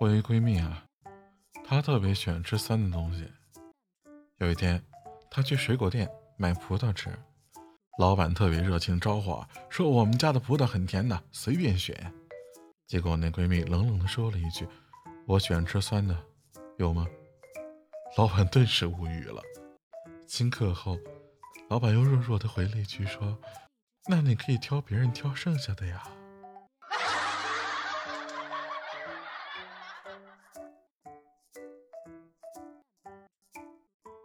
我一闺蜜啊，她特别喜欢吃酸的东西。有一天，她去水果店买葡萄吃，老板特别热情招呼，说我们家的葡萄很甜的，随便选。结果那闺蜜冷冷的说了一句：“我喜欢吃酸的，有吗？”老板顿时无语了。顷刻后，老板又弱弱的回了一句说：“那你可以挑别人挑剩下的呀。”